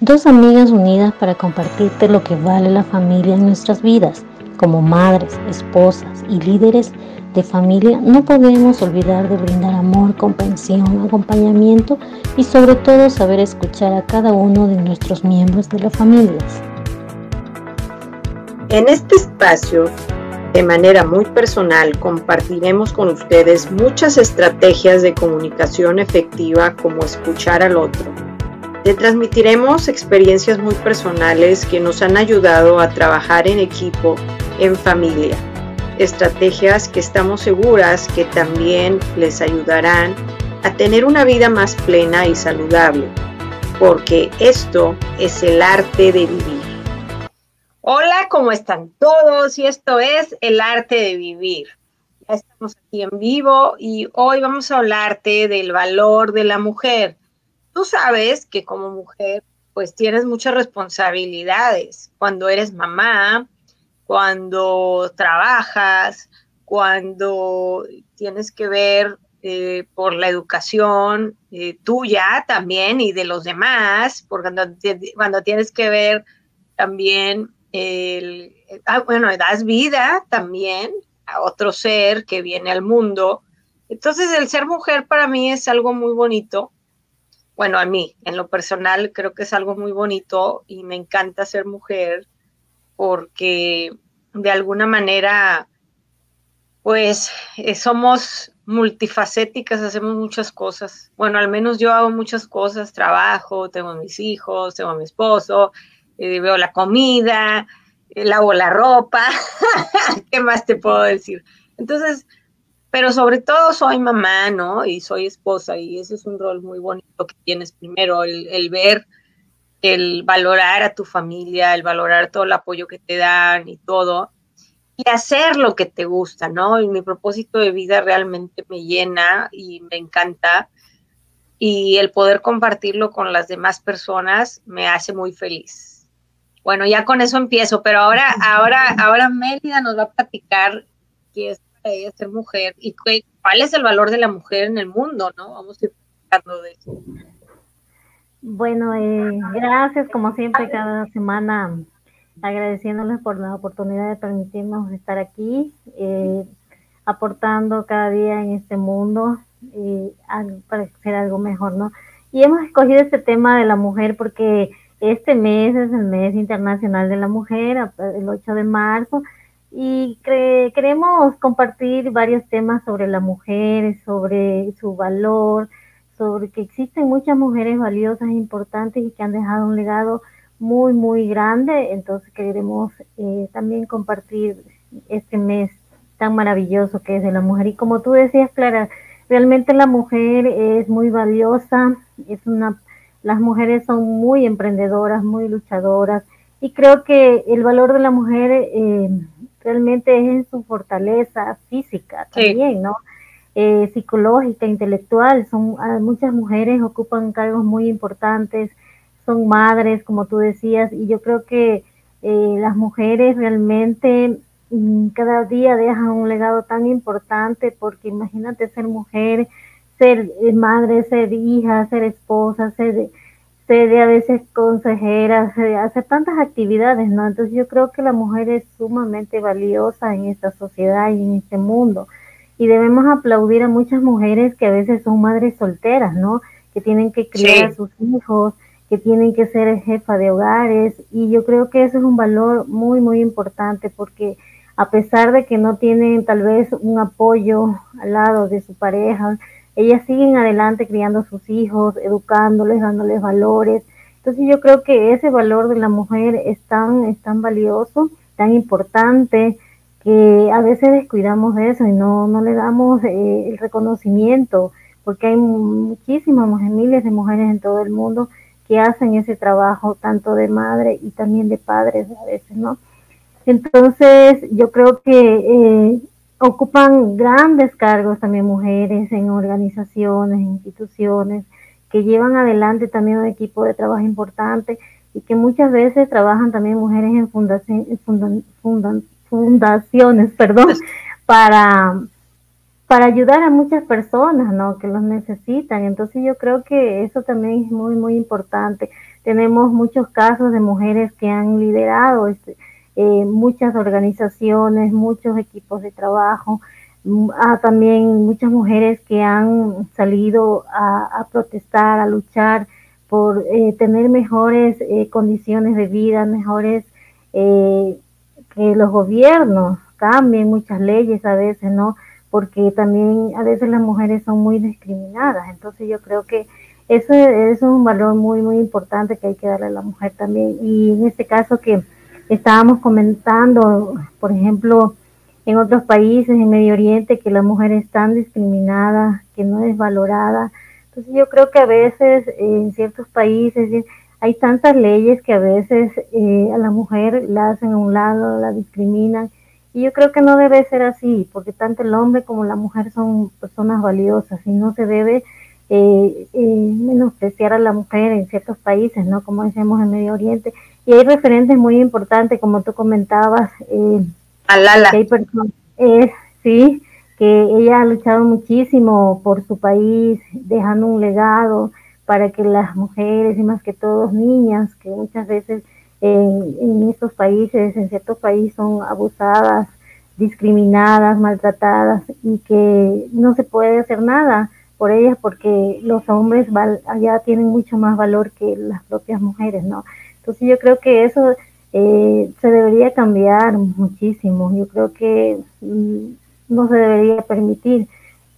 Dos amigas unidas para compartirte lo que vale la familia en nuestras vidas. Como madres, esposas y líderes de familia no podemos olvidar de brindar amor, comprensión, acompañamiento y sobre todo saber escuchar a cada uno de nuestros miembros de las familias. En este espacio, de manera muy personal, compartiremos con ustedes muchas estrategias de comunicación efectiva como escuchar al otro le transmitiremos experiencias muy personales que nos han ayudado a trabajar en equipo, en familia. Estrategias que estamos seguras que también les ayudarán a tener una vida más plena y saludable, porque esto es el arte de vivir. Hola, ¿cómo están todos? Y esto es el arte de vivir. Ya estamos aquí en vivo y hoy vamos a hablarte del valor de la mujer tú sabes que como mujer, pues tienes muchas responsabilidades cuando eres mamá, cuando trabajas, cuando tienes que ver eh, por la educación eh, tuya también y de los demás, porque cuando, tienes que ver también el, ah, bueno, das vida también a otro ser que viene al mundo. Entonces el ser mujer para mí es algo muy bonito bueno, a mí, en lo personal, creo que es algo muy bonito y me encanta ser mujer porque de alguna manera, pues eh, somos multifacéticas, hacemos muchas cosas. Bueno, al menos yo hago muchas cosas, trabajo, tengo mis hijos, tengo a mi esposo, eh, veo la comida, eh, lavo la ropa, ¿qué más te puedo decir? Entonces, pero sobre todo soy mamá, ¿no? Y soy esposa y ese es un rol muy bonito que tienes primero, el, ver, el valorar a tu familia, el valorar todo el apoyo que te dan y todo, y hacer lo que te gusta, ¿no? Y mi propósito de vida realmente me llena y me encanta y el poder compartirlo con las demás personas me hace muy feliz. Bueno, ya con eso empiezo, pero ahora, ahora, ahora Mélida nos va a platicar qué es ser mujer y cuál es el valor de la mujer en el mundo, ¿no? Vamos a ir hablando de eso. Bueno, eh, gracias como siempre cada semana agradeciéndoles por la oportunidad de permitirnos estar aquí, eh, aportando cada día en este mundo eh, para hacer algo mejor, ¿no? Y hemos escogido este tema de la mujer porque este mes es el mes internacional de la mujer, el 8 de marzo, y queremos compartir varios temas sobre la mujer, sobre su valor, sobre que existen muchas mujeres valiosas importantes y que han dejado un legado muy, muy grande. Entonces queremos eh, también compartir este mes tan maravilloso que es de la mujer. Y como tú decías, Clara, realmente la mujer es muy valiosa, es una, las mujeres son muy emprendedoras, muy luchadoras. Y creo que el valor de la mujer eh, realmente es en su fortaleza física también, ¿no? Eh, psicológica, intelectual. Son ah, muchas mujeres ocupan cargos muy importantes, son madres, como tú decías, y yo creo que eh, las mujeres realmente mm, cada día dejan un legado tan importante, porque imagínate ser mujer, ser eh, madre, ser hija, ser esposa, ser de a veces consejera, hace tantas actividades, ¿no? Entonces yo creo que la mujer es sumamente valiosa en esta sociedad y en este mundo. Y debemos aplaudir a muchas mujeres que a veces son madres solteras, ¿no? Que tienen que criar a sus hijos, que tienen que ser jefa de hogares. Y yo creo que eso es un valor muy, muy importante porque a pesar de que no tienen tal vez un apoyo al lado de su pareja, ellas siguen adelante criando a sus hijos, educándoles, dándoles valores. Entonces yo creo que ese valor de la mujer es tan, es tan valioso, tan importante, que a veces descuidamos de eso y no, no le damos eh, el reconocimiento, porque hay muchísimas miles de mujeres en todo el mundo que hacen ese trabajo, tanto de madre y también de padres a veces, ¿no? Entonces, yo creo que eh, ocupan grandes cargos también mujeres en organizaciones, instituciones, que llevan adelante también un equipo de trabajo importante y que muchas veces trabajan también mujeres en fundaciones, perdón, para, para ayudar a muchas personas, ¿no? Que los necesitan. Entonces yo creo que eso también es muy, muy importante. tenemos muchos casos de mujeres que han liderado este, eh, muchas organizaciones, muchos equipos de trabajo, mm, ah, también muchas mujeres que han salido a, protestar, a luchar por eh, tener mejores eh, condiciones de vida, mejores que los gobiernos cambien muchas leyes a veces, ¿no? Porque también a veces las mujeres son muy discriminadas. Entonces yo creo que eso, es un valor muy, muy importante que hay que darle a la mujer también. Y en este caso que estábamos comentando, por ejemplo, en otros países, en Medio Oriente, que la mujer es tan discriminada, que no es valorada. Entonces yo creo que a veces en ciertos países hay tantas leyes que a veces eh, a la mujer la hacen a un lado, la discriminan. Y yo creo que no debe ser así, porque tanto el hombre como la mujer son personas valiosas y no se debe eh, eh, menospreciar a la mujer en ciertos países, ¿no? Como decimos en Medio Oriente. Y hay referentes muy importantes, como tú comentabas. Eh, Alala. Que hay personas, eh, sí, que ella ha luchado muchísimo por su país, dejando un legado para que las mujeres y más que todos niñas, que muchas veces en, en estos países, en ciertos países son abusadas, discriminadas, maltratadas y que no se puede hacer nada por ellas porque los hombres allá tienen mucho más valor que las propias mujeres, ¿no? Entonces yo creo que eso eh, se debería cambiar muchísimo. Yo creo que mm, no se debería permitir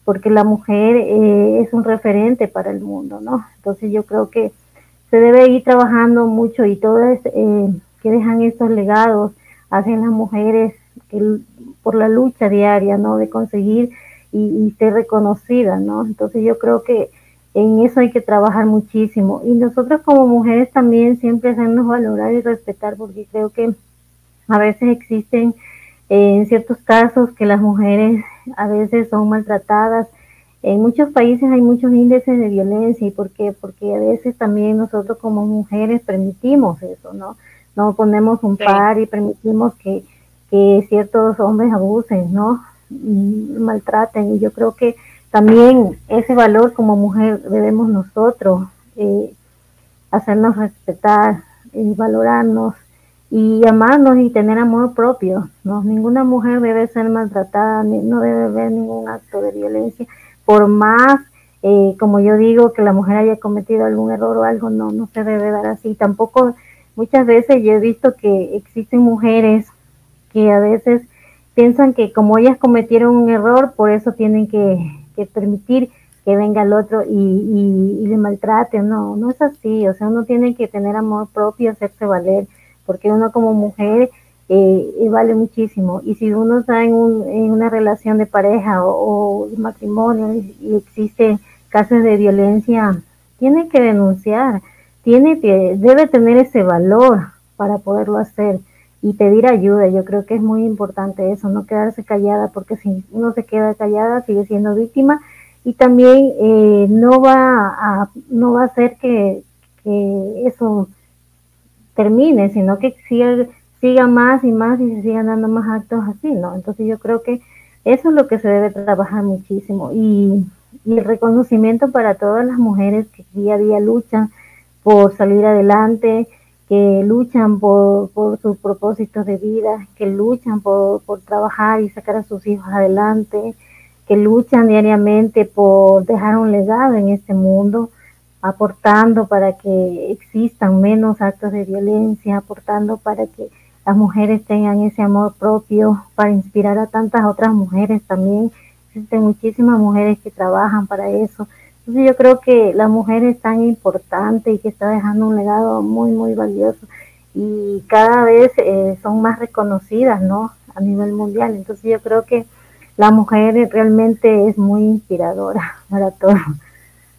porque la mujer eh, es un referente para el mundo, ¿no? Entonces yo creo que se debe ir trabajando mucho y todas eh, que dejan estos legados hacen las mujeres que, por la lucha diaria, ¿no? De conseguir y, ser reconocida, ¿no? Entonces yo creo que en eso hay que trabajar muchísimo. Y nosotros como mujeres también siempre hacernos valorar y respetar, porque creo que a veces existen eh, en ciertos casos que las mujeres a veces son maltratadas. En muchos países hay muchos índices de violencia. ¿Y por qué? Porque a veces también nosotros como mujeres permitimos eso, ¿no? No ponemos un par y permitimos que, que ciertos hombres abusen, ¿no? Maltraten. Y yo creo que también ese valor como mujer debemos nosotros eh, hacernos respetar y valorarnos y amarnos y tener amor propio. ¿no? Ninguna mujer debe ser maltratada, no debe haber ningún acto de violencia, por más, eh, como yo digo, que la mujer haya cometido algún error o algo, no, no se debe dar así. Tampoco, muchas veces yo he visto que existen mujeres que a veces piensan que como ellas cometieron un error, por eso tienen que, permitir que venga el otro y, le maltrate. No, no es así. O sea, uno tiene que tener amor propio, hacerse valer, porque uno como mujer eh, vale muchísimo. Y si uno está en, una relación de pareja o, matrimonio y, existe casos de violencia, tiene que denunciar, tiene que, debe tener ese valor para poderlo hacer y pedir ayuda. Yo creo que es muy importante eso, no quedarse callada, porque si uno se queda callada sigue siendo víctima y también eh, no va a no va a hacer que, eso termine, sino que siga, siga más y más y se sigan dando más actos así, ¿no? Entonces yo creo que eso es lo que se debe trabajar muchísimo y, y el reconocimiento para todas las mujeres que día a día luchan por salir adelante, que luchan por, por sus propósitos de vida, que luchan por, por trabajar y sacar a sus hijos adelante, que luchan diariamente por dejar un legado en este mundo, aportando para que existan menos actos de violencia, aportando para que las mujeres tengan ese amor propio, para inspirar a tantas otras mujeres también. Existen muchísimas mujeres que trabajan para eso. Entonces yo creo que la mujer es tan importante y que está dejando un legado muy, muy valioso y cada vez eh, son más reconocidas, ¿no? A nivel mundial. Entonces yo creo que la mujer realmente es muy inspiradora para todos.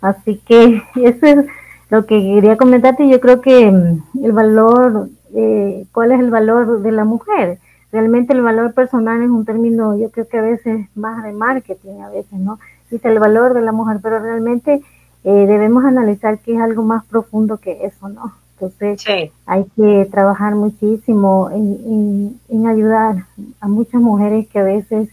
Así que eso es lo que quería comentarte. Yo creo que mm, el valor, eh, ¿cuál es el valor de la mujer? Realmente el valor personal es un término, yo creo que a veces más de marketing, a veces, ¿no? Dice el valor de la mujer, pero realmente eh, debemos analizar que es algo más profundo que eso, ¿no? Entonces hay que trabajar muchísimo en, en, ayudar a muchas mujeres que a veces,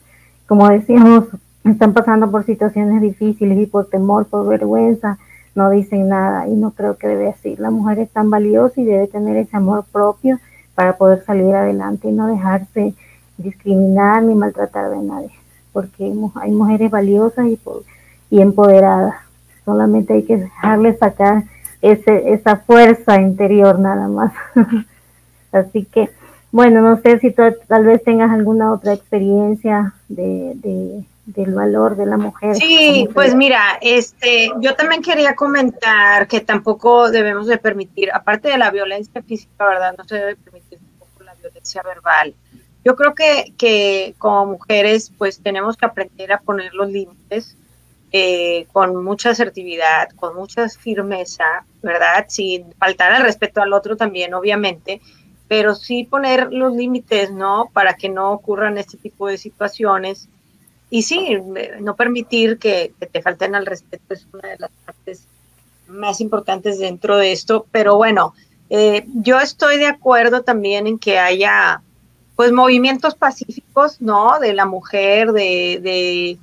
como decíamos, están pasando por situaciones difíciles y por temor, por vergüenza, no dicen nada y no creo que debe así. La mujer es tan valiosa y debe tener ese amor propio para poder salir adelante y no dejarse discriminar ni maltratar de nadie, porque hay mujeres valiosas y, y empoderadas. Solamente hay que dejarle sacar ese, esa fuerza interior nada más. Así que, bueno, no sé si tal vez tengas alguna otra experiencia de, de, del valor de la mujer. Sí, pues mira, este, yo también quería comentar que tampoco debemos de permitir, aparte de la violencia física, ¿verdad? No se debe permitir tampoco la violencia verbal. Yo creo que, como mujeres, pues tenemos que aprender a poner los límites eh, con mucha asertividad, con mucha firmeza, ¿verdad? Sin faltar al respeto al otro también, obviamente, pero sí poner los límites, ¿no? Para que no ocurran este tipo de situaciones. Y sí, no permitir que, te falten al respeto es una de las partes más importantes dentro de esto, pero bueno, eh, yo estoy de acuerdo también en que haya pues movimientos pacíficos, ¿no? De la mujer, de, de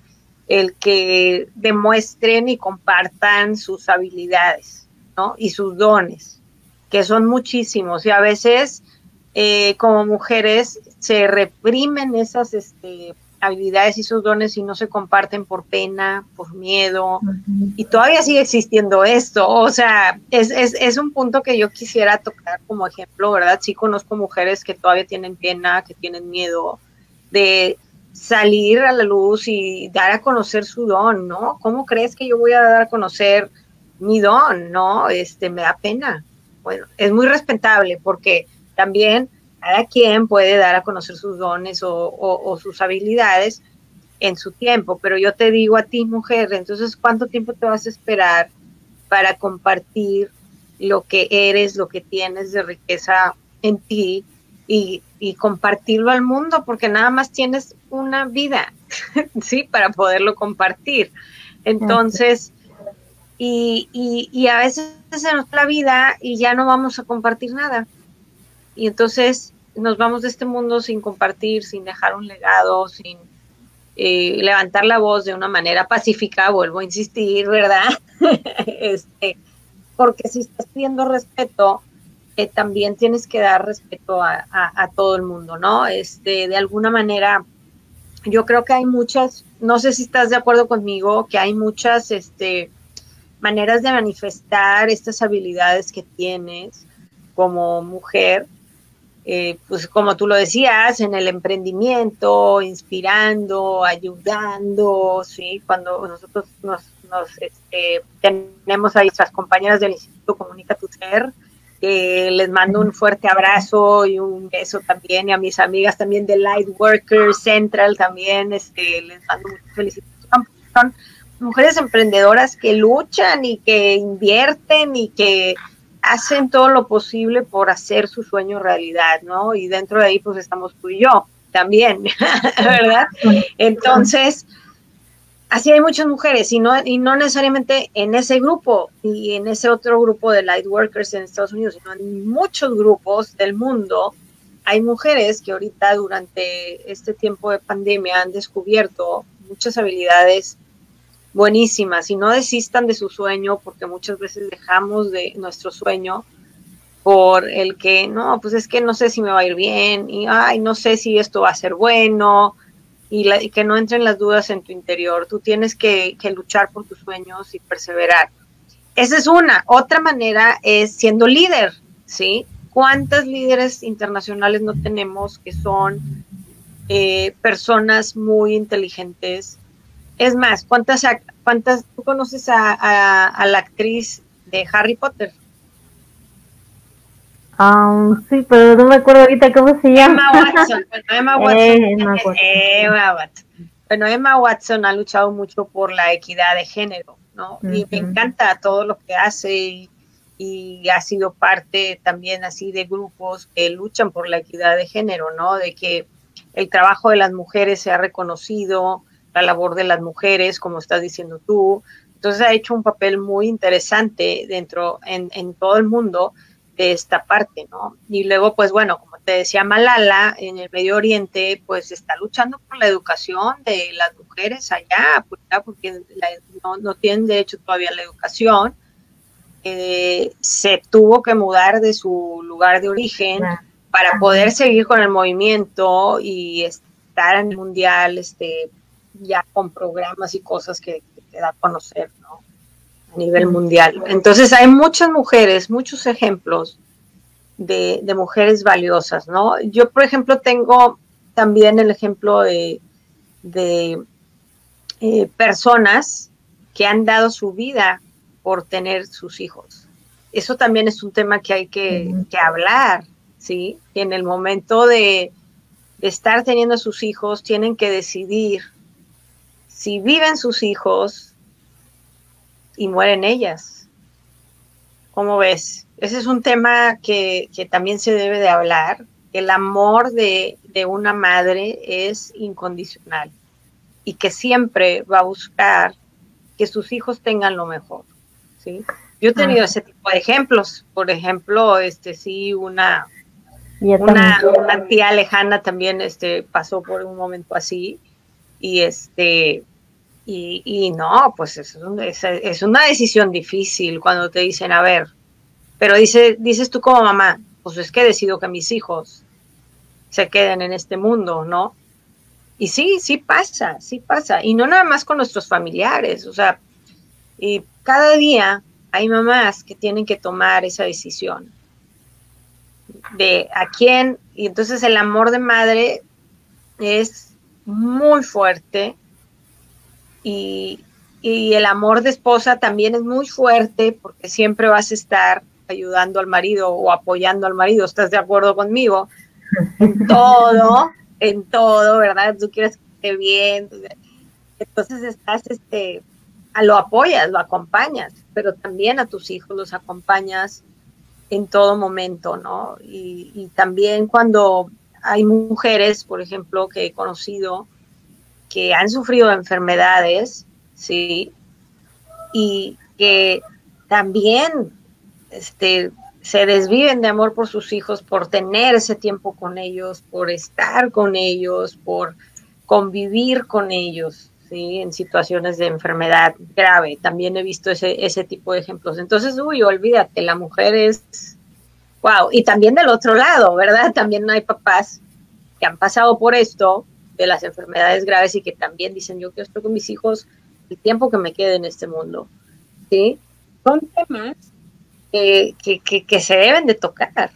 el que demuestren y compartan sus habilidades, ¿no? Y sus dones, que son muchísimos. Y a veces, eh, como mujeres, se reprimen esas este, habilidades y sus dones y no se comparten por pena, por miedo. Y todavía sigue existiendo esto. O sea, es, es, es, un punto que yo quisiera tocar como ejemplo, ¿verdad? Sí conozco mujeres que todavía tienen pena, que tienen miedo de salir a la luz y dar a conocer su don, ¿no? ¿Cómo crees que yo voy a dar a conocer mi don, no? Este, me da pena. Bueno, es muy respetable porque también cada quien puede dar a conocer sus dones o, sus habilidades en su tiempo, pero yo te digo a ti, mujer, entonces, ¿cuánto tiempo te vas a esperar para compartir lo que eres, lo que tienes de riqueza en ti y, compartirlo al mundo? Porque nada más tienes una vida, ¿sí? Para poderlo compartir. Entonces, y, y, y a veces se nos la vida y ya no vamos a compartir nada. Y entonces nos vamos de este mundo sin compartir, sin dejar un legado, sin eh, levantar la voz de una manera pacífica, vuelvo a insistir, ¿verdad? este, porque si estás pidiendo respeto, eh, también tienes que dar respeto a, a, todo el mundo, ¿no? Este, de alguna manera, yo creo que hay muchas, no sé si estás de acuerdo conmigo, que hay muchas este, maneras de manifestar estas habilidades que tienes como mujer eh, pues como tú lo decías, en el emprendimiento, inspirando, ayudando, ¿sí? Cuando nosotros nos, este, tenemos a nuestras compañeras del Instituto Comunica Tu Ser, les mando un fuerte abrazo y un beso también, y a mis amigas también de Lightworker Central también, este, les mando muchas felicitaciones. Son mujeres emprendedoras que luchan y que invierten y que hacen todo lo posible por hacer su sueño realidad, ¿no? Y dentro de ahí pues estamos tú y yo también, ¿verdad? Entonces, así hay muchas mujeres y no, y no necesariamente en ese grupo y en ese otro grupo de light workers en Estados Unidos, sino en muchos grupos del mundo hay mujeres que ahorita durante este tiempo de pandemia han descubierto muchas habilidades buenísimas y no desistan de su sueño porque muchas veces dejamos de nuestro sueño por el que no, pues es que no sé si me va a ir bien y ay, no sé si esto va a ser bueno y, que no entren las dudas en tu interior. Tú tienes que, que luchar por tus sueños y perseverar. Esa es una. Otra manera es siendo líder, ¿sí? ¿Cuántas líderes internacionales no tenemos que son eh, personas muy inteligentes, es más, ¿cuántas, cuántas tú conoces a, la actriz de Harry Potter? Um, sí, pero no me acuerdo ahorita cómo se llama. Emma Watson. Bueno, Emma Watson. Eh, Emma Watson. Bueno, Emma Watson ha luchado mucho por la equidad de género, ¿no? Y me encanta todo lo que hace y, y, ha sido parte también así de grupos que luchan por la equidad de género, ¿no? De que el trabajo de las mujeres sea reconocido, la labor de las mujeres, como estás diciendo tú. Entonces ha hecho un papel muy interesante dentro, en, en todo el mundo de esta parte, ¿no? Y luego, pues bueno, como te decía Malala, en el Medio Oriente, pues está luchando por la educación de las mujeres allá, pues, porque no, no, tienen derecho todavía a la educación, eh, se tuvo que mudar de su lugar de origen para poder seguir con el movimiento y estar en el mundial, este, ya con programas y cosas que, te da a conocer, ¿no? A nivel mundial. Entonces hay muchas mujeres, muchos ejemplos de, mujeres valiosas, ¿no? Yo, por ejemplo, tengo también el ejemplo de, eh, personas que han dado su vida por tener sus hijos. Eso también es un tema que hay que, hablar, ¿sí? en el momento de, estar teniendo sus hijos tienen que decidir si viven sus hijos y mueren ellas. ¿Cómo ves? Ese es un tema que, también se debe de hablar. El amor de, de una madre es incondicional y que siempre va a buscar que sus hijos tengan lo mejor. ¿sí? Yo he tenido ese tipo de ejemplos. Por ejemplo, este sí, una, una, tía lejana también este, pasó por un momento así. Y este y, no, pues es, es, una decisión difícil cuando te dicen, a ver, pero dice, dices tú como mamá, pues es que decido que mis hijos se queden en este mundo, ¿no? Y sí, sí pasa, sí pasa. Y no nada más con nuestros familiares, o sea, y cada día hay mamás que tienen que tomar esa decisión de a quién, y entonces el amor de madre es muy fuerte y, el amor de esposa también es muy fuerte porque siempre vas a estar ayudando al marido o apoyando al marido, ¿estás de acuerdo conmigo? En todo, en todo, ¿verdad? Tú quieres que esté bien, entonces estás este, lo apoyas, lo acompañas, pero también a tus hijos los acompañas en todo momento, ¿no? Y, también cuando hay mujeres, por ejemplo, que he conocido que han sufrido enfermedades, ¿sí? Y que también este, se desviven de amor por sus hijos, por tener ese tiempo con ellos, por estar con ellos, por convivir con ellos, en situaciones de enfermedad grave. También he visto ese, ese tipo de ejemplos. Entonces, uy, olvídate, la mujer es, wow. Y también del otro lado, ¿verdad? También hay papás que han pasado por esto, de las enfermedades graves y que también dicen, yo quiero estar con mis hijos el tiempo que me quede en este mundo. ¿Sí? Son temas que, que, se deben de tocar,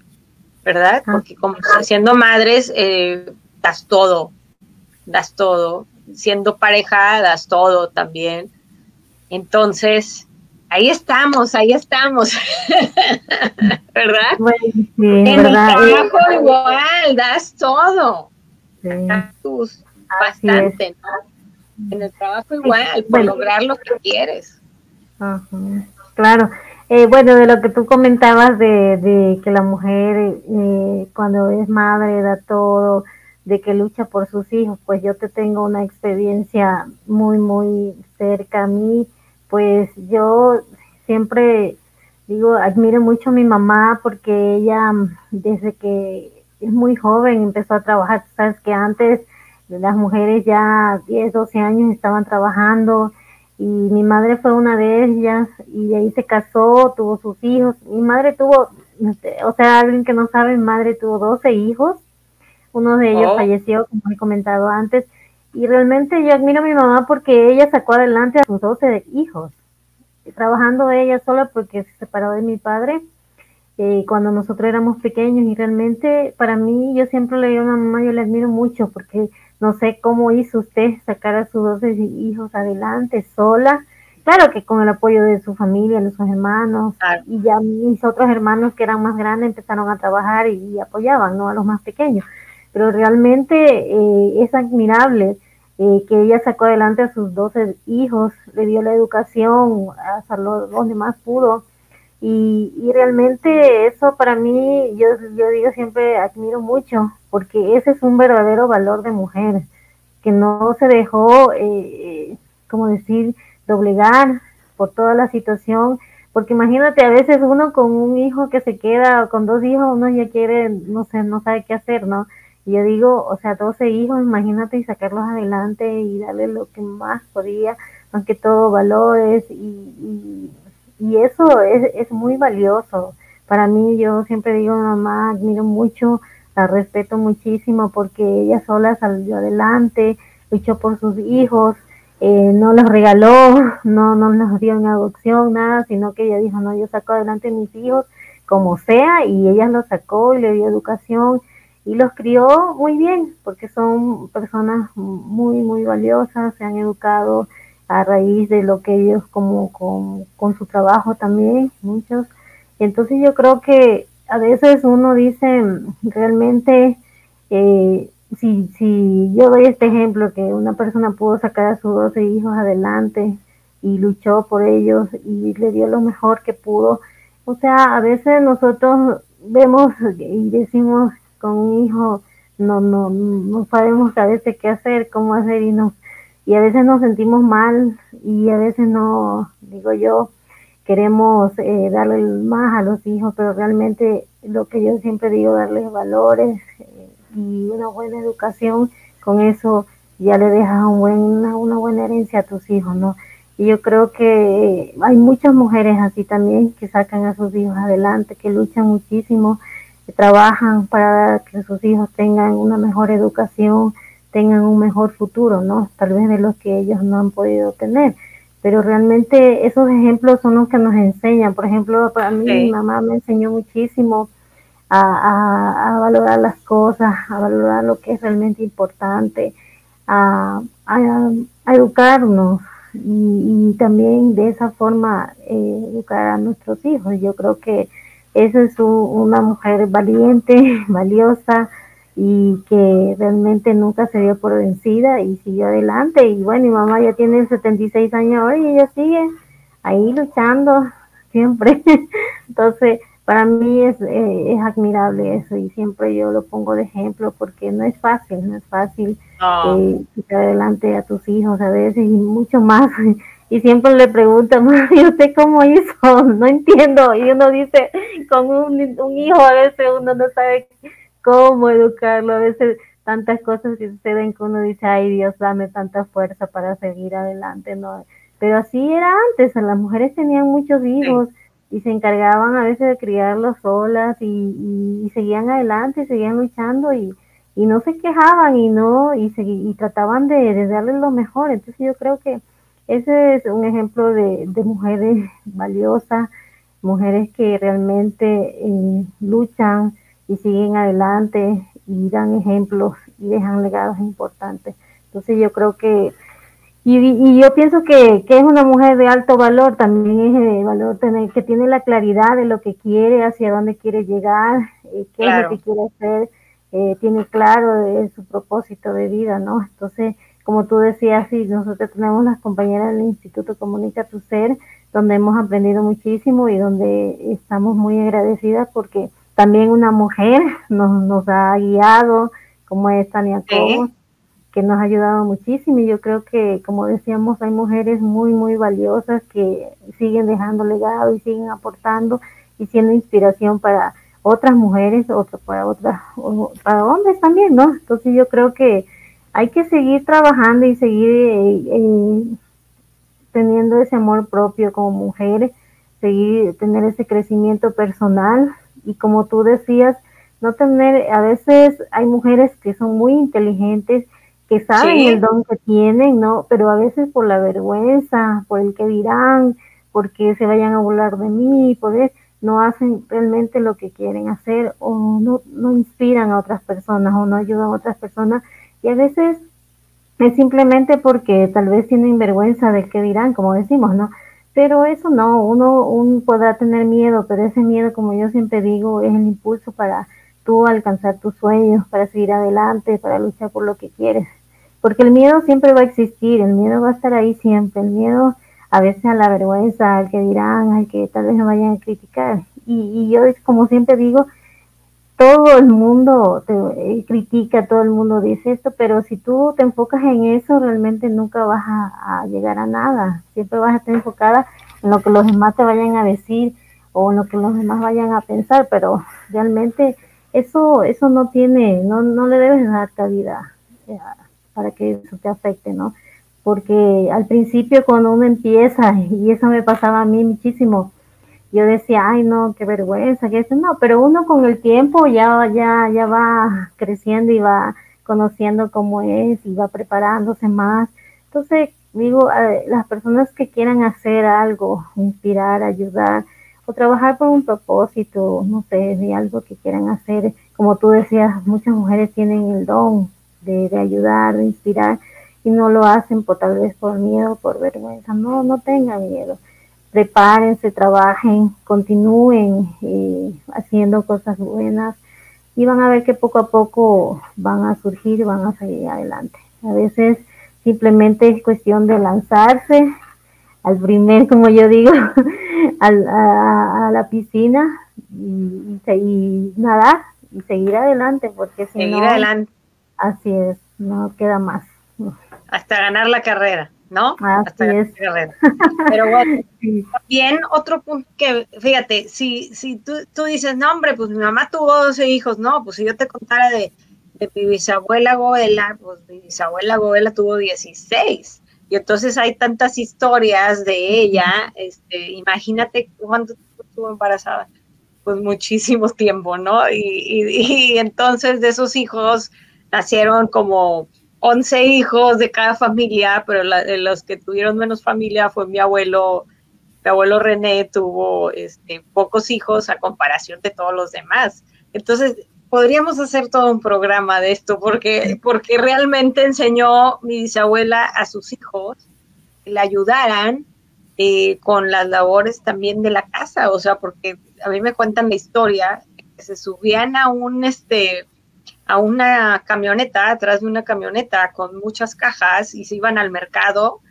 ¿verdad? Ah. Porque como siendo madres, eh, das todo, das todo siendo parejadas, todo también. Entonces, ahí estamos, ahí estamos, ¿verdad? en el trabajo igual, das todo. bastante, ¿no? En el trabajo igual, por lograr lo que quieres. Claro. Eh, bueno, de lo que tú comentabas de, de que la mujer eh, cuando es madre da todo, de que lucha por sus hijos, pues yo te tengo una experiencia muy, muy cerca a mí, pues yo siempre digo, admiro mucho a mi mamá porque ella desde que es muy joven empezó a trabajar, sabes que antes las mujeres ya 10, 12 años estaban trabajando y mi madre fue una de ellas y de ahí se casó, tuvo sus hijos, mi madre tuvo, o sea, alguien que no sabe, mi madre tuvo 12 hijos. Uno de ellos oh. falleció, como he comentado antes, y realmente yo admiro a mi mamá porque ella sacó adelante a sus 12 hijos, trabajando ella sola porque se separó de mi padre eh, cuando nosotros éramos pequeños. Y realmente para mí yo siempre le digo a mi mamá, yo le admiro mucho porque no sé cómo hizo usted sacar a sus 12 hijos adelante sola, claro que con el apoyo de su familia, de sus hermanos, y ya mis otros hermanos que eran más grandes empezaron a trabajar y, apoyaban ¿no? a los más pequeños. Pero realmente eh, es admirable eh, que ella sacó adelante a sus 12 hijos, le dio la educación hasta lo, donde más pudo. Y, y, realmente eso para mí, yo, yo digo siempre, admiro mucho, porque ese es un verdadero valor de mujer, que no se dejó, eh, como decir, doblegar por toda la situación, porque imagínate, a veces uno con un hijo que se queda, con dos hijos, uno ya quiere, no sé, no sabe qué hacer, ¿no? Y yo digo, o sea, 12 hijos, imagínate y sacarlos adelante y darle lo que más podía, más que todo valores y, y eso es, es muy valioso. Para mí, yo siempre digo, mamá, admiro mucho, la respeto muchísimo porque ella sola salió adelante, luchó por sus hijos, eh, no los regaló, no, no los dio en adopción, nada, sino que ella dijo, no, yo saco adelante mis hijos como sea y ella los sacó y le dio educación y los crió muy bien porque son personas muy, muy valiosas, se han educado a raíz de lo que ellos como con, con su trabajo también, muchos. Entonces yo creo que a veces uno dice realmente eh, si, si yo doy este ejemplo, que una persona pudo sacar a sus 12 hijos adelante y luchó por ellos y le dio lo mejor que pudo, o sea, a veces nosotros vemos y decimos con un hijo, no, no, no sabemos a veces qué hacer, cómo hacer y no, y a veces nos sentimos mal y a veces no, digo yo, queremos eh, darle más a los hijos, pero realmente lo que yo siempre digo, darles valores, y una buena educación, con eso ya le dejas un buen, una, buena herencia a tus hijos, ¿no? Y yo creo que hay muchas mujeres así también que sacan a sus hijos adelante, que luchan muchísimo, que trabajan para que sus hijos tengan una mejor educación, tengan un mejor futuro, ¿no? Tal vez de los que ellos no han podido tener. Pero realmente esos ejemplos son los que nos enseñan. Por ejemplo, para mí mi mamá me enseñó muchísimo a, valorar las cosas, a valorar lo que es realmente importante, a, educarnos y, también de esa forma eh, educar a nuestros hijos. Yo creo que esa es una mujer valiente, valiosa y que realmente nunca se dio por vencida y siguió adelante. Y bueno, mi mamá ya tiene 76 años ahora y ella sigue ahí luchando siempre. Entonces, para mí es, eh, es admirable eso y siempre yo lo pongo de ejemplo porque no es fácil, no es fácil eh, quitar adelante a tus hijos a veces y mucho más. Y siempre le preguntan, ¿y usted cómo hizo? No entiendo. Y uno dice, con un, un hijo a veces uno no sabe cómo educarlo, a veces tantas cosas que suceden que uno dice, ay Dios, dame tanta fuerza para seguir adelante, ¿no? Pero así era antes, las mujeres tenían muchos hijos y se encargaban a veces de criarlos solas y, y, seguían adelante, y seguían luchando y, y no se quejaban y no y, y trataban de, de darles lo mejor. Entonces yo creo que ese es un ejemplo de, de mujeres valiosas, mujeres que realmente eh, luchan y siguen adelante y dan ejemplos y dejan legados importantes. Entonces yo creo que y, yo pienso que, es una mujer de alto valor, también es de valor tener, que tiene la claridad de lo que quiere, hacia dónde quiere llegar, eh, qué es lo que quiere hacer, eh, tiene claro su propósito de vida, ¿no? Entonces, como tú decías, sí, nosotros tenemos las compañeras del Instituto Comunica Tu Ser, donde hemos aprendido muchísimo y donde estamos muy agradecidas porque también una mujer nos, nos ha guiado, como es Tania Cobos, que nos ha ayudado muchísimo y yo creo que, como decíamos, hay mujeres muy, muy valiosas que siguen dejando legado y siguen aportando y siendo inspiración para otras mujeres, otro, para otras, para hombres también, ¿no? Entonces yo creo que hay que seguir trabajando y seguir eh, eh, teniendo ese amor propio como mujeres, seguir, tener ese crecimiento personal y como tú decías, no tener, a veces hay mujeres que son muy inteligentes, que saben el don que tienen, ¿no? Pero a veces por la vergüenza, por el que dirán, porque se vayan a burlar de mí, por no hacen realmente lo que quieren hacer o no, no inspiran a otras personas o no ayudan a otras personas y a veces es simplemente porque tal vez tienen vergüenza del que dirán, como decimos, ¿no? Pero eso no, uno, uno podrá tener miedo, pero ese miedo, como yo siempre digo, es el impulso para tú alcanzar tus sueños, para seguir adelante, para luchar por lo que quieres. Porque el miedo siempre va a existir, el miedo va a estar ahí siempre, el miedo a veces a la vergüenza, al que dirán, al que tal vez me vayan a criticar. Y, yo, como siempre digo, todo el mundo te eh, critica, todo el mundo dice esto, pero si tú te enfocas en eso, realmente nunca vas a, llegar a nada. Siempre vas a estar enfocada en lo que los demás te vayan a decir o en lo que los demás vayan a pensar, pero realmente eso eso no tiene, no, no le debes dar cabida para que eso te afecte, ¿no? porque al principio cuando uno empieza, y eso me pasaba a mí muchísimo, yo decía, ay no, qué vergüenza, que eso no, pero uno con el tiempo ya, ya, ya va creciendo y va conociendo cómo es y va preparándose más. Entonces, digo, las personas que quieran hacer algo, inspirar, ayudar o trabajar por un propósito, no sé, de algo que quieran hacer, como tú decías, muchas mujeres tienen el don de, de ayudar, de inspirar y no lo hacen por tal vez por miedo, por vergüenza. No, no tengan miedo prepárense, trabajen, continúen eh, haciendo cosas buenas y van a ver que poco a poco van a surgir y van a salir adelante. A veces simplemente es cuestión de lanzarse al primer, como yo digo, a, la piscina y, y, nadar y seguir adelante, porque si seguir adelante. Así es, no queda más. Hasta ganar la carrera. ¿No? Hasta es. Pero bueno, también otro punto que, fíjate, si, si tú, tú, dices, no, hombre, pues mi mamá tuvo 12 hijos, no, pues si yo te contara de, de mi bisabuela Goela, pues mi bisabuela Goela tuvo 16. Y entonces hay tantas historias de ella, este, imagínate cuánto estuvo embarazada, pues muchísimo tiempo, ¿no? Y, y, y entonces de esos hijos nacieron como 11 hijos de cada familia, pero de los que tuvieron menos familia fue mi abuelo. Mi abuelo René tuvo este, pocos hijos a comparación de todos los demás. Entonces, podríamos hacer todo un programa de esto porque, porque realmente enseñó mi bisabuela a sus hijos que le ayudaran eh, con las labores también de la casa. O sea, porque a mí me cuentan la historia que se subían a un, este, a una camioneta, atrás de una camioneta con muchas cajas y se iban al mercado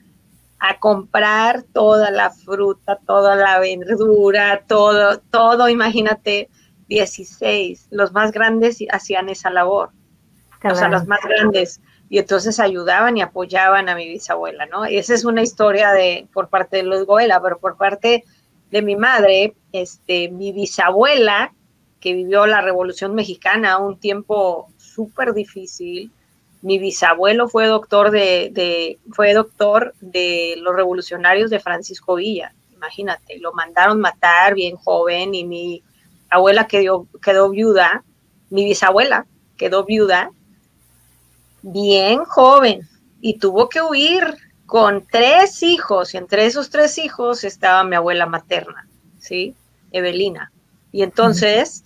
a comprar toda la fruta, toda la verdura, todo, todo, imagínate, 16. Los más grandes hacían esa labor. O sea, los más grandes. Y entonces ayudaban y apoyaban a mi bisabuela, ¿no? Y esa es una historia de, por parte de los Goela, pero por parte de mi madre, este, mi bisabuela, que vivió la Revolución Mexicana, un tiempo súper difícil. Mi bisabuelo fue doctor de, fue doctor de los revolucionarios de Francisco Villa. Imagínate, lo mandaron matar bien joven y mi abuela quedó, quedó viuda, mi bisabuela quedó viuda bien joven y tuvo que huir con tres hijos y entre esos tres hijos estaba mi abuela materna, ¿sí? Evelina. Y entonces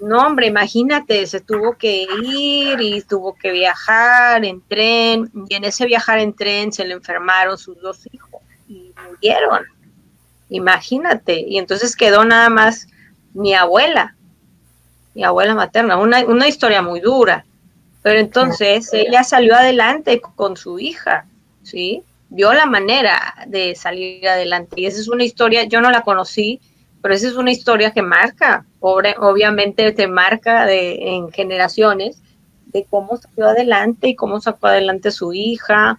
no, hombre, imagínate, se tuvo que ir y tuvo que viajar en tren, y en ese viajar en tren se le enfermaron sus dos hijos y murieron. Imagínate, y entonces quedó nada más mi abuela, mi abuela materna, una, una historia muy dura. Pero entonces ella salió adelante con su hija, ¿sí? Vio la manera de salir adelante. Y esa es una historia, yo no la conocí, pero esa es una historia que marca, obviamente te marca de, en generaciones de cómo salió adelante y cómo sacó adelante su hija,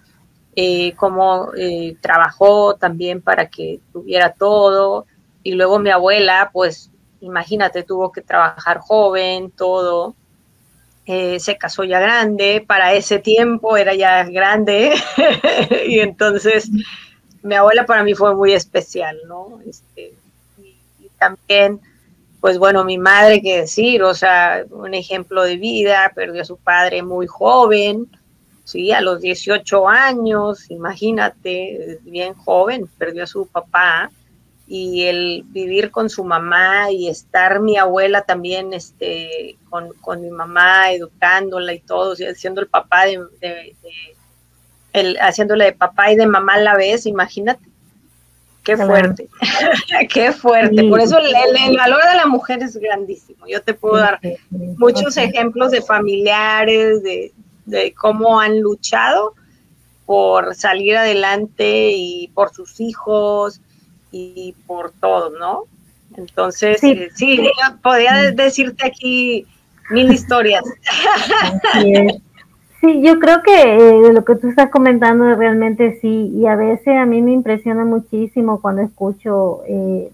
eh, cómo eh, trabajó también para que tuviera todo. Y luego mi abuela, pues imagínate, tuvo que trabajar joven, todo. Eh, se casó ya grande, para ese tiempo era ya grande. y entonces mi abuela para mí fue muy especial, ¿no? Este, también, pues bueno, mi madre, que decir, o sea, un ejemplo de vida, perdió a su padre muy joven, sí, a los 18 años, imagínate, bien joven, perdió a su papá y el vivir con su mamá y estar mi abuela también este, con, mi mamá, educándola y todo, siendo el papá de, el, haciéndole de papá y de mamá a la vez, imagínate, Qué fuerte, qué fuerte. Por eso el, valor de la mujer es grandísimo. Yo te puedo dar muchos ejemplos de familiares, de, cómo han luchado por salir adelante y por sus hijos y por todo, ¿no? Entonces, sí, eh, podría decirte aquí mil historias. Sí, yo creo que eh, lo que tú estás comentando realmente sí, y a veces a mí me impresiona muchísimo cuando escucho eh,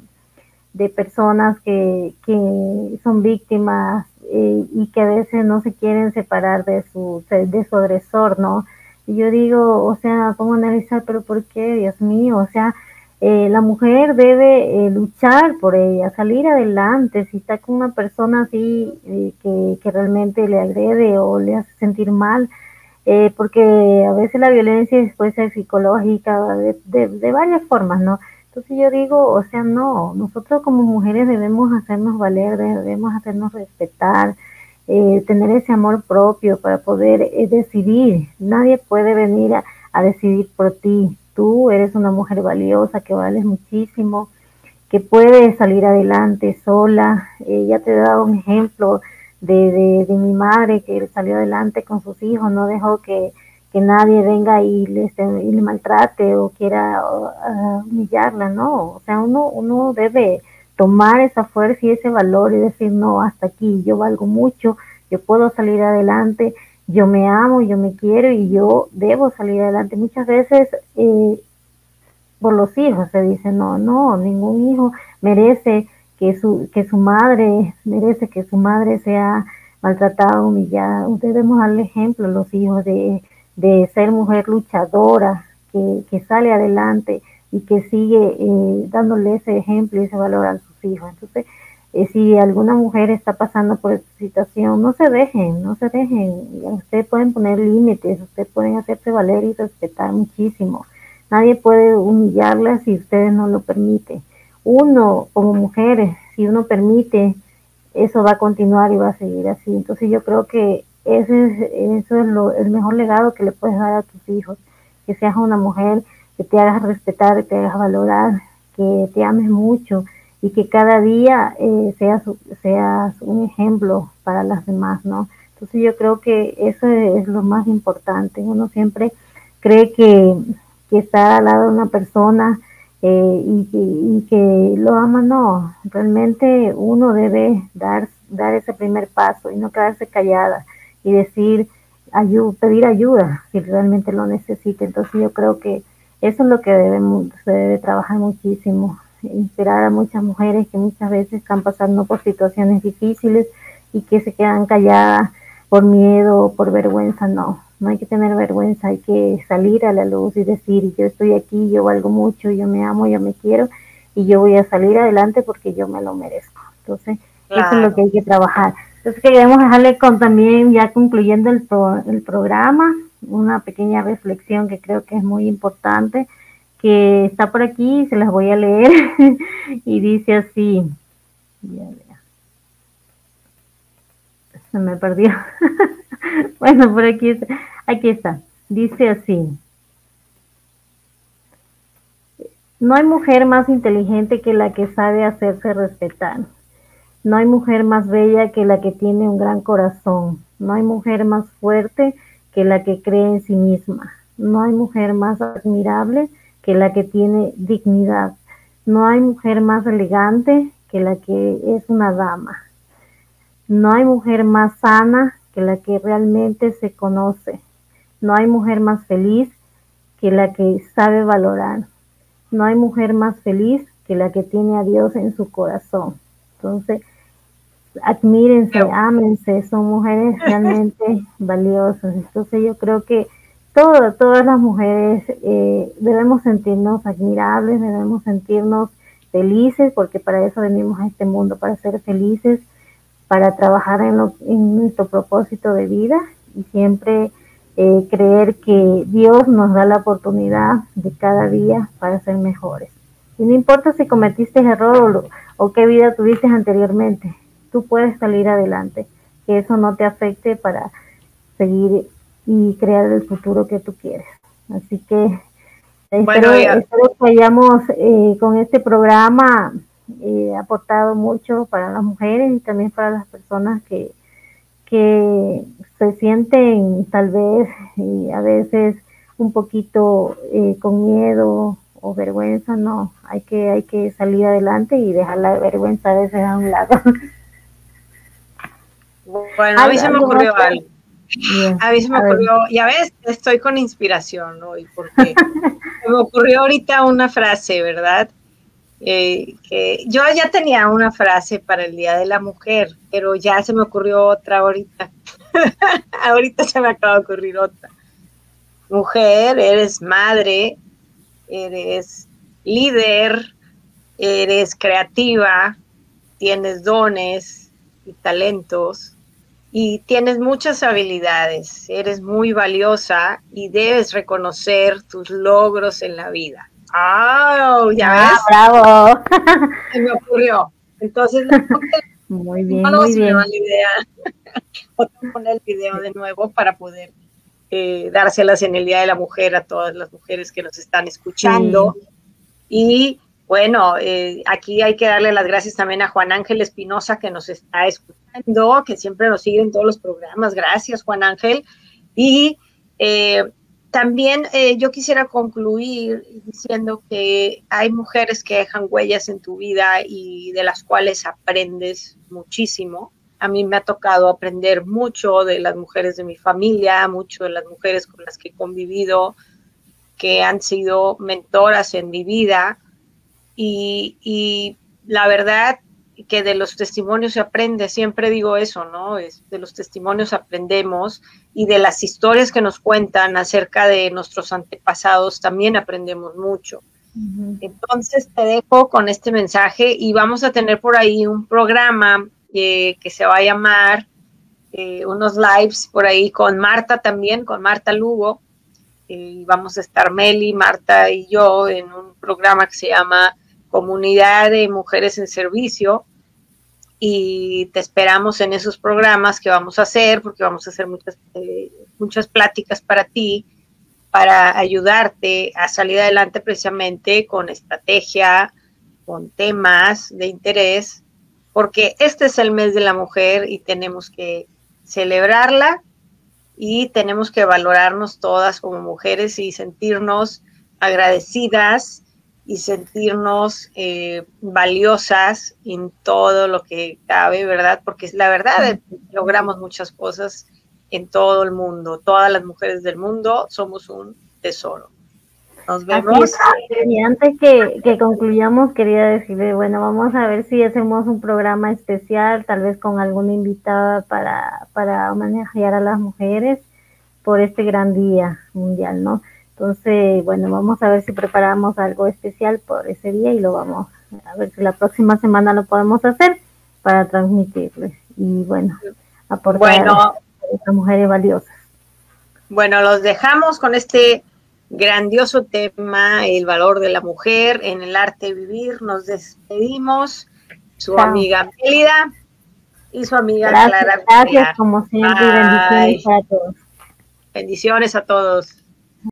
de personas que, que son víctimas eh, y que a veces no se quieren separar de su, de su agresor, ¿no? Y yo digo, o sea, pongo analizar, pero ¿por qué? Dios mío, o sea, eh, la mujer debe eh, luchar por ella, salir adelante. Si está con una persona así eh, que, que, realmente le agrede o le hace sentir mal, porque a veces la violencia puede ser psicológica, de, de, varias formas, ¿no? Entonces yo digo, o sea, no, nosotros como mujeres debemos hacernos valer, debemos hacernos respetar, tener ese amor propio para poder decidir. Nadie puede venir a, a decidir por ti tú eres una mujer valiosa, que vales muchísimo, que puedes salir adelante sola. Ella te dado un ejemplo de, de, mi madre que salió adelante con sus hijos, no dejó que, que nadie venga y le, y le maltrate o quiera humillarla, no. O sea, uno, uno debe tomar esa fuerza y ese valor y decir, no, hasta aquí, yo valgo mucho, yo puedo salir adelante yo me amo, yo me quiero y yo debo salir adelante. Muchas veces eh, por los hijos se dice, no, no, ningún hijo merece que su, que su madre, merece que su madre sea maltratada, humillada. Debemos darle ejemplo a los hijos de, de ser mujer luchadora, que, que sale adelante y que sigue eh, dándole ese ejemplo y ese valor a sus hijos. Entonces, eh, si alguna mujer está pasando por esta situación, no se dejen, no se dejen. Ustedes pueden poner límites, ustedes pueden hacerse valer y respetar muchísimo. Nadie puede humillarla si ustedes no lo permiten. Uno, como mujeres, si uno permite, eso va a continuar y va a seguir así. Entonces yo creo que ese es, eso es lo, el mejor legado que le puedes dar a tus hijos, que seas una mujer que te hagas respetar, que te hagas valorar, que te ames mucho, y que cada día eh, seas, seas un ejemplo para las demás, ¿no? Entonces yo creo que eso es lo más importante. Uno siempre cree que, que está al lado de una persona eh, y, que, y, que, lo ama, no. Realmente uno debe dar, dar ese primer paso y no quedarse callada y decir, pedir ayuda si realmente lo necesita. Entonces yo creo que eso es lo que debemos, se debe trabajar muchísimo inspirar a muchas mujeres que muchas veces están pasando por situaciones difíciles y que se quedan calladas por miedo o por vergüenza. No, no hay que tener vergüenza, hay que salir a la luz y decir, yo estoy aquí, yo valgo mucho, yo me amo, yo me quiero y yo voy a salir adelante porque yo me lo merezco. Entonces, eso es lo que hay que trabajar. Entonces queremos dejarle con también, ya concluyendo el, el programa, una pequeña reflexión que creo que es muy importante que está por aquí, se las voy a leer y dice así. Se me perdió. bueno, por aquí, aquí está. Dice así. No hay mujer más inteligente que la que sabe hacerse respetar. No hay mujer más bella que la que tiene un gran corazón. No hay mujer más fuerte que la que cree en sí misma. No hay mujer más admirable que la que tiene dignidad. No hay mujer más elegante que la que es una dama. No hay mujer más sana que la que realmente se conoce. No hay mujer más feliz que la que sabe valorar. No hay mujer más feliz que la que tiene a Dios en su corazón. Entonces, admírense, ámense, son mujeres realmente valiosas. Entonces yo creo que todas las mujeres eh, debemos sentirnos admirables, debemos sentirnos felices, porque para eso venimos a este mundo, para ser felices, para trabajar en, en nuestro propósito de vida y siempre eh, creer que Dios nos da la oportunidad de cada día para ser mejores. Y no importa si cometiste error o, o qué vida tuviste anteriormente, tú puedes salir adelante, que eso no te afecte para seguir y crear el futuro que tú quieres. Así que espero, que hayamos eh, con este programa eh, aportado mucho para las mujeres y también para las personas que, que se sienten tal vez y a veces un poquito eh, con miedo o vergüenza, no, hay que, hay que salir adelante y dejar la vergüenza a veces a un lado. Bueno, a mí se me ocurrió algo a mí se me ocurrió, ya ves, estoy con inspiración hoy, porque me ocurrió ahorita una frase, ¿verdad? Eh, que yo ya tenía una frase para el Día de la Mujer, pero ya se me ocurrió otra ahorita. ahorita se me acaba de ocurrir otra. mujer, eres madre, eres líder, eres creativa, tienes dones y talentos y tienes muchas habilidades, eres muy valiosa y debes reconocer tus logros en la vida. ¡Ah! ¿Ya ah, ves? ¡Bravo! Se me ocurrió. Entonces, muy bien, muy bien. La idea. poner el video de nuevo para poder eh, dárselas en el Día de la Mujer a todas las mujeres que nos están escuchando. Y bueno, eh, aquí hay que darle las gracias también a Juan Ángel Espinosa que nos está escuchando, que siempre nos sigue en todos los programas. Gracias, Juan Ángel. Y eh, también eh, yo quisiera concluir diciendo que hay mujeres que dejan huellas en tu vida y de las cuales aprendes muchísimo. A mí me ha tocado aprender mucho de las mujeres de mi familia, mucho de las mujeres con las que he convivido, que han sido mentoras en mi vida y, la verdad que de los testimonios se aprende, siempre digo eso, ¿no? Es, de los testimonios aprendemos y de las historias que nos cuentan acerca de nuestros antepasados también aprendemos mucho. Entonces te dejo con este mensaje y vamos a tener por ahí un programa eh, que se va a llamar eh, unos lives por ahí con Marta también, con Marta Lugo. Eh, y vamos a estar Meli, Marta y yo en un programa que se llama comunidad de mujeres en servicio y te esperamos en esos programas que vamos a hacer porque vamos a hacer muchas, eh, muchas pláticas para ti, para ayudarte a salir adelante precisamente con estrategia, con temas de interés, porque este es el mes de la mujer y tenemos que celebrarla y tenemos que valorarnos todas como mujeres y sentirnos agradecidas y sentirnos eh, valiosas en todo lo que cabe, ¿verdad? Porque la verdad logramos muchas cosas en todo el mundo. Todas las mujeres del mundo somos un tesoro. Nos vemos. Y antes que, que, concluyamos, quería decirle, bueno, vamos a ver si hacemos un programa especial, tal vez con alguna invitada para, para homenajear a las mujeres por este gran día mundial, ¿no? Entonces, bueno, vamos a ver si preparamos algo especial por ese día y lo vamos a ver si la próxima semana lo podemos hacer para transmitirles y bueno, aportar a estas mujeres valiosas. Bueno, los dejamos con este grandioso tema, el valor de la mujer en el arte de vivir. Nos despedimos, su amiga Mélida y su amiga Clara. Gracias, como siempre, bendiciones a todos. Bendiciones a todos.